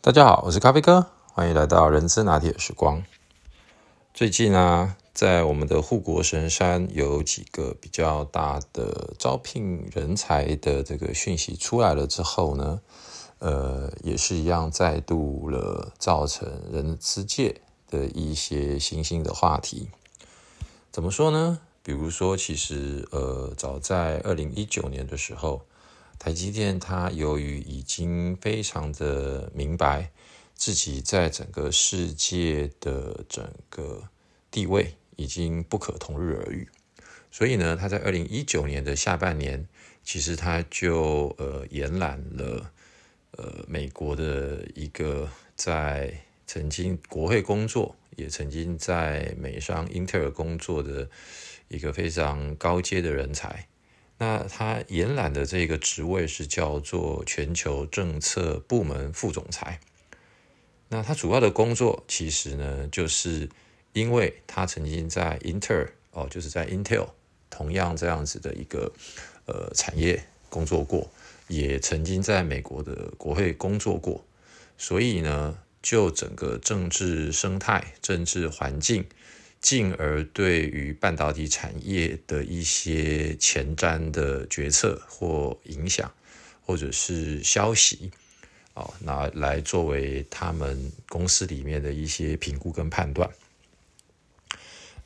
大家好，我是咖啡哥，欢迎来到人资拿铁时光。最近啊，在我们的护国神山有几个比较大的招聘人才的这个讯息出来了之后呢，呃，也是一样再度了造成人资界的一些新兴的话题。怎么说呢？比如说，其实呃，早在二零一九年的时候。台积电，它由于已经非常的明白自己在整个世界的整个地位已经不可同日而语，所以呢，它在二零一九年的下半年，其实它就呃延揽了呃美国的一个在曾经国会工作，也曾经在美商英特尔工作的一个非常高阶的人才。那他延揽的这个职位是叫做全球政策部门副总裁。那他主要的工作其实呢，就是因为他曾经在英特尔哦，就是在 Intel 同样这样子的一个呃产业工作过，也曾经在美国的国会工作过，所以呢，就整个政治生态、政治环境。进而对于半导体产业的一些前瞻的决策或影响，或者是消息，哦，拿来作为他们公司里面的一些评估跟判断。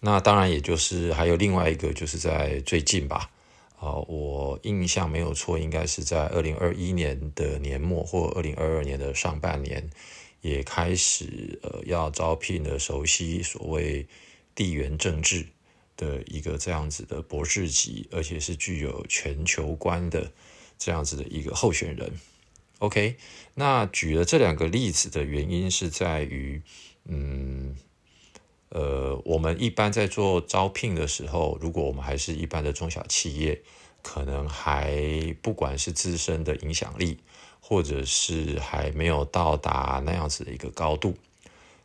那当然，也就是还有另外一个，就是在最近吧，啊，我印象没有错，应该是在二零二一年的年末或二零二二年的上半年，也开始呃要招聘的熟悉所谓。地缘政治的一个这样子的博士级，而且是具有全球观的这样子的一个候选人。OK，那举了这两个例子的原因是在于，嗯，呃，我们一般在做招聘的时候，如果我们还是一般的中小企业，可能还不管是自身的影响力，或者是还没有到达那样子的一个高度。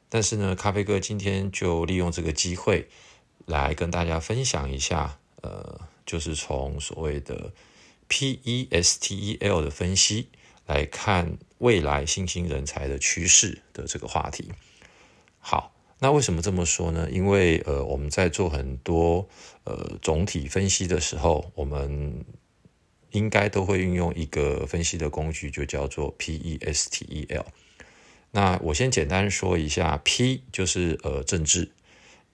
但是呢，咖啡哥今天就利用这个机会来跟大家分享一下，呃，就是从所谓的 P E S T E L 的分析来看未来新兴人才的趋势的这个话题。好，那为什么这么说呢？因为呃，我们在做很多呃总体分析的时候，我们应该都会运用一个分析的工具，就叫做 P E S T E L。那我先简单说一下，P 就是呃政治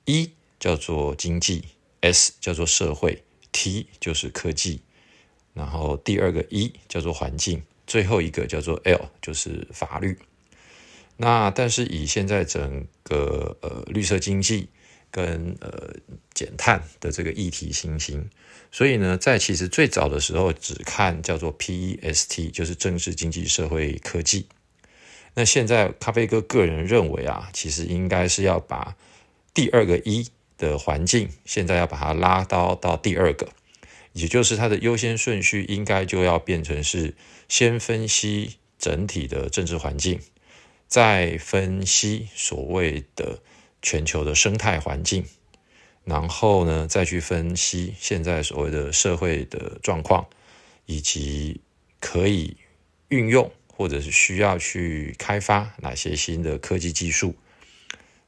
，E 叫做经济，S 叫做社会，T 就是科技，然后第二个 E 叫做环境，最后一个叫做 L 就是法律。那但是以现在整个呃绿色经济跟呃减碳的这个议题新兴，所以呢，在其实最早的时候只看叫做 PEST，就是政治、经济、社会、科技。那现在咖啡哥个人认为啊，其实应该是要把第二个一的环境，现在要把它拉到到第二个，也就是它的优先顺序应该就要变成是先分析整体的政治环境，再分析所谓的全球的生态环境，然后呢再去分析现在所谓的社会的状况，以及可以运用。或者是需要去开发哪些新的科技技术，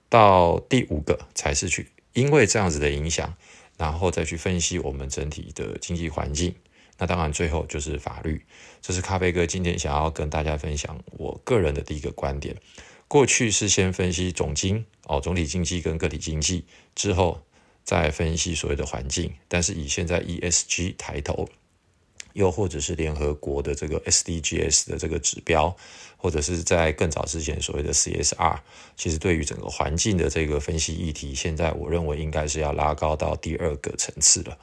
到第五个才是去因为这样子的影响，然后再去分析我们整体的经济环境。那当然最后就是法律。这是咖啡哥今天想要跟大家分享我个人的第一个观点。过去是先分析总经哦，总体经济跟个体经济，之后再分析所谓的环境。但是以现在 ESG 抬头。又或者是联合国的这个 SDGs 的这个指标，或者是在更早之前所谓的 CSR，其实对于整个环境的这个分析议题，现在我认为应该是要拉高到第二个层次了。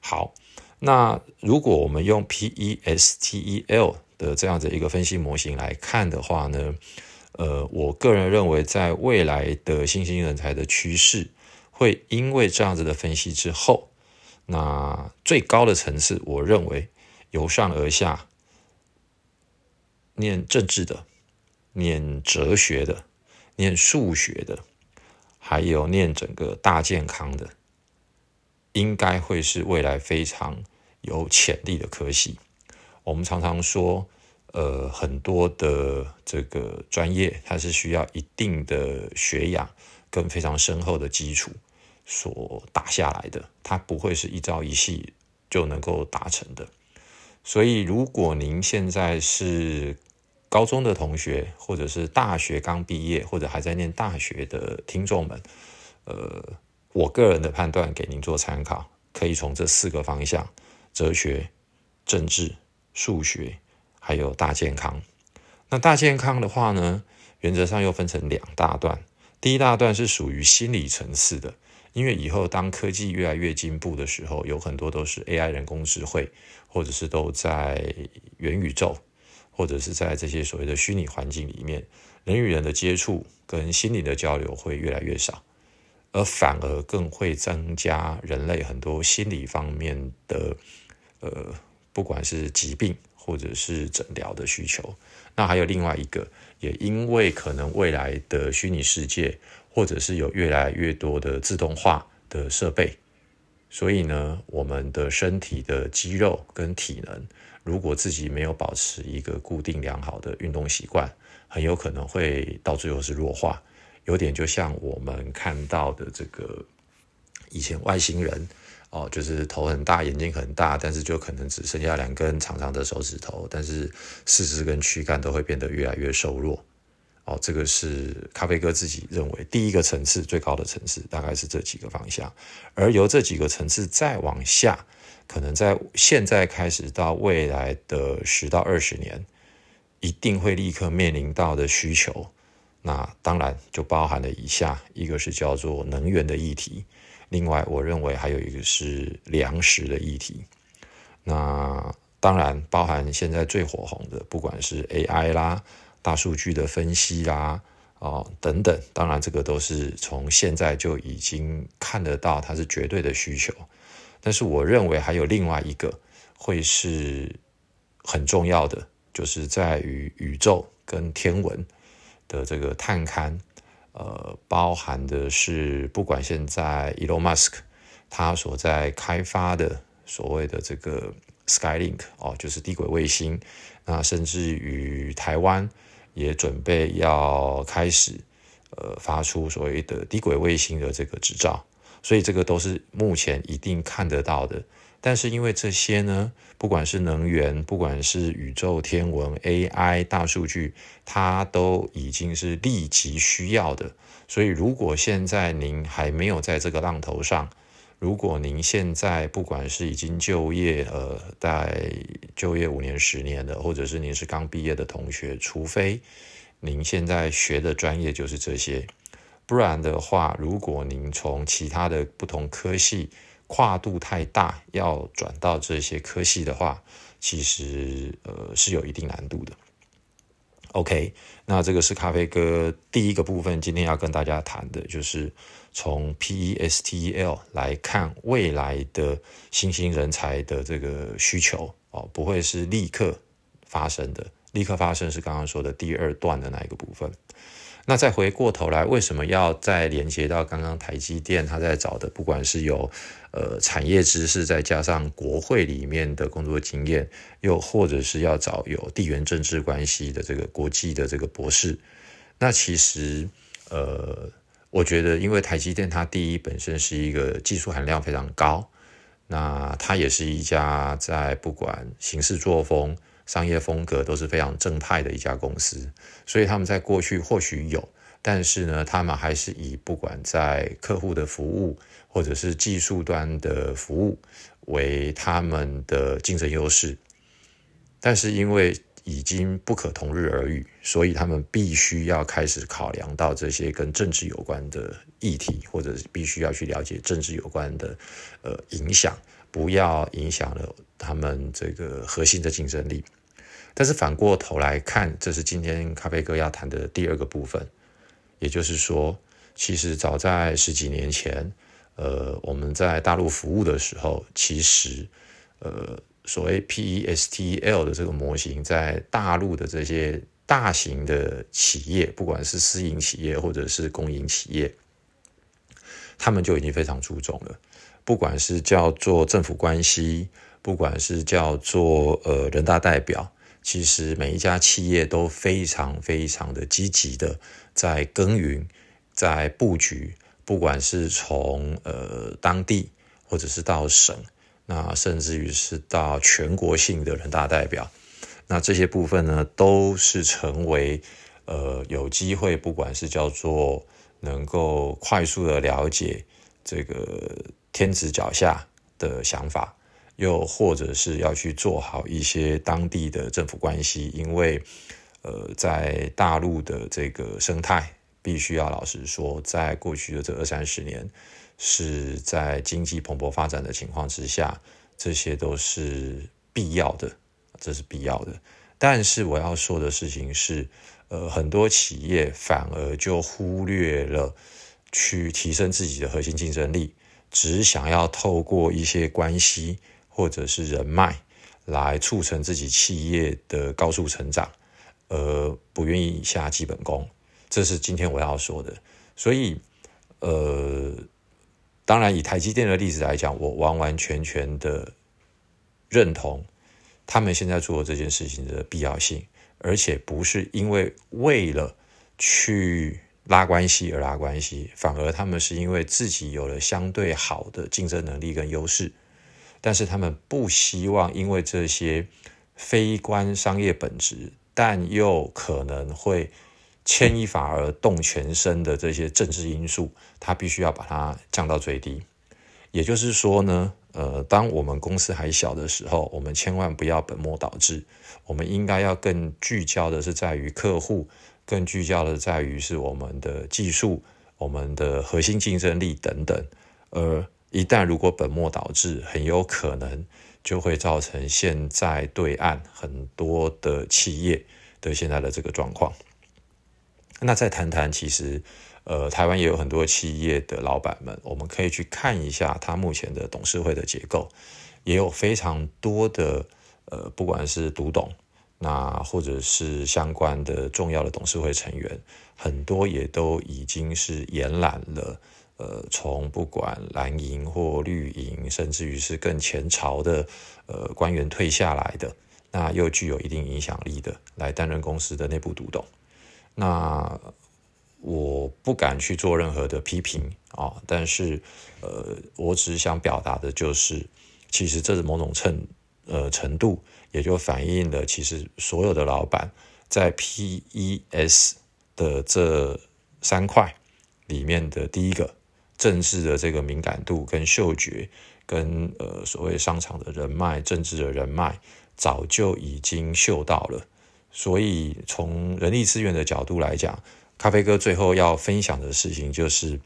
好，那如果我们用 PESTEL 的这样的一个分析模型来看的话呢，呃，我个人认为在未来的新兴人才的趋势，会因为这样子的分析之后，那最高的层次，我认为。由上而下，念政治的，念哲学的，念数学的，还有念整个大健康的，应该会是未来非常有潜力的科系。我们常常说，呃很多的这个专业，它是需要一定的学养跟非常深厚的基础所打下来的，它不会是一朝一夕就能够达成的。所以，如果您现在是高中的同学，或者是大学刚毕业，或者还在念大学的听众们，呃，我个人的判断给您做参考，可以从这四个方向：哲学、政治、数学，还有大健康。那大健康的话呢，原则上又分成两大段。第一大段是属于心理层次的，因为以后当科技越来越进步的时候，有很多都是 AI 人工智慧，或者是都在元宇宙。或者是在这些所谓的虚拟环境里面，人与人的接触跟心理的交流会越来越少，而反而更会增加人类很多心理方面的，呃，不管是疾病或者是诊疗的需求。那还有另外一个，也因为可能未来的虚拟世界，或者是有越来越多的自动化的设备，所以呢，我们的身体的肌肉跟体能。如果自己没有保持一个固定良好的运动习惯，很有可能会到最后是弱化，有点就像我们看到的这个以前外星人哦，就是头很大，眼睛很大，但是就可能只剩下两根长长的手指头，但是四肢跟躯干都会变得越来越瘦弱。哦，这个是咖啡哥自己认为第一个层次最高的层次，大概是这几个方向，而由这几个层次再往下。可能在现在开始到未来的十到二十年，一定会立刻面临到的需求，那当然就包含了以下：一个是叫做能源的议题，另外我认为还有一个是粮食的议题。那当然包含现在最火红的，不管是 AI 啦、大数据的分析啦、哦等等，当然这个都是从现在就已经看得到，它是绝对的需求。但是我认为还有另外一个会是很重要的，就是在于宇宙跟天文的这个探勘，呃，包含的是不管现在 Elon Musk 他所在开发的所谓的这个 Skylink 哦，就是低轨卫星，那甚至于台湾也准备要开始呃发出所谓的低轨卫星的这个执照。所以这个都是目前一定看得到的，但是因为这些呢，不管是能源，不管是宇宙天文、AI、大数据，它都已经是立即需要的。所以如果现在您还没有在这个浪头上，如果您现在不管是已经就业，呃，在就业五年、十年的，或者是您是刚毕业的同学，除非您现在学的专业就是这些。不然的话，如果您从其他的不同科系跨度太大，要转到这些科系的话，其实呃是有一定难度的。OK，那这个是咖啡哥第一个部分，今天要跟大家谈的就是从 PESTEL 来看未来的新兴人才的这个需求哦，不会是立刻发生的，立刻发生是刚刚说的第二段的那一个部分。那再回过头来，为什么要再连接到刚刚台积电他在找的，不管是有呃产业知识，再加上国会里面的工作经验，又或者是要找有地缘政治关系的这个国际的这个博士？那其实呃，我觉得，因为台积电它第一本身是一个技术含量非常高，那它也是一家在不管行事作风。商业风格都是非常正派的一家公司，所以他们在过去或许有，但是呢，他们还是以不管在客户的服务或者是技术端的服务为他们的竞争优势。但是因为已经不可同日而语，所以他们必须要开始考量到这些跟政治有关的议题，或者必须要去了解政治有关的呃影响，不要影响了他们这个核心的竞争力。但是反过头来看，这是今天咖啡哥要谈的第二个部分，也就是说，其实早在十几年前，呃，我们在大陆服务的时候，其实，呃，所谓 PESTL 的这个模型，在大陆的这些大型的企业，不管是私营企业或者是公营企业，他们就已经非常注重了，不管是叫做政府关系，不管是叫做呃人大代表。其实每一家企业都非常非常的积极的在耕耘，在布局，不管是从呃当地，或者是到省，那甚至于是到全国性的人大代表，那这些部分呢，都是成为呃有机会，不管是叫做能够快速的了解这个天子脚下的想法。又或者是要去做好一些当地的政府关系，因为，呃，在大陆的这个生态，必须要老实说，在过去的这二三十年，是在经济蓬勃发展的情况之下，这些都是必要的，这是必要的。但是我要说的事情是，呃，很多企业反而就忽略了去提升自己的核心竞争力，只想要透过一些关系。或者是人脉来促成自己企业的高速成长，而不愿意下基本功，这是今天我要说的。所以，呃，当然以台积电的例子来讲，我完完全全的认同他们现在做这件事情的必要性，而且不是因为为了去拉关系而拉关系，反而他们是因为自己有了相对好的竞争能力跟优势。但是他们不希望因为这些非关商业本质，但又可能会牵一发而动全身的这些政治因素，他必须要把它降到最低。也就是说呢，呃，当我们公司还小的时候，我们千万不要本末倒置，我们应该要更聚焦的是在于客户，更聚焦的在于是我们的技术、我们的核心竞争力等等，而。一旦如果本末倒置，很有可能就会造成现在对岸很多的企业的现在的这个状况。那再谈谈，其实呃，台湾也有很多企业的老板们，我们可以去看一下他目前的董事会的结构，也有非常多的呃，不管是独董，那或者是相关的重要的董事会成员，很多也都已经是延揽了。呃，从不管蓝营或绿营，甚至于是更前朝的呃官员退下来的，那又具有一定影响力的，来担任公司的内部独董。那我不敢去做任何的批评啊，但是呃，我只想表达的就是，其实这是某种程呃程度，也就反映了其实所有的老板在 PES 的这三块里面的第一个。政治的这个敏感度跟嗅觉，跟呃所谓商场的人脉、政治的人脉，早就已经嗅到了。所以从人力资源的角度来讲，咖啡哥最后要分享的事情就是，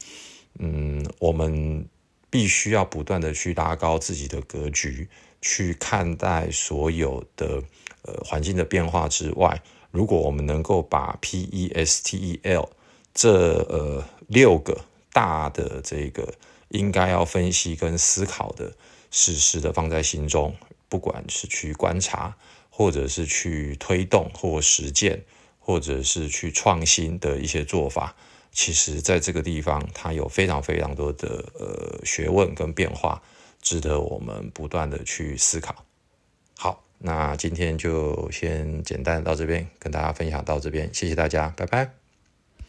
嗯，我们必须要不断的去拉高自己的格局，去看待所有的呃环境的变化之外，如果我们能够把 P E S T E L 这呃六个。大的这个应该要分析跟思考的事实的放在心中，不管是去观察，或者是去推动或实践，或者是去创新的一些做法，其实在这个地方它有非常非常多的呃学问跟变化，值得我们不断的去思考。好，那今天就先简单到这边跟大家分享到这边，谢谢大家，拜拜。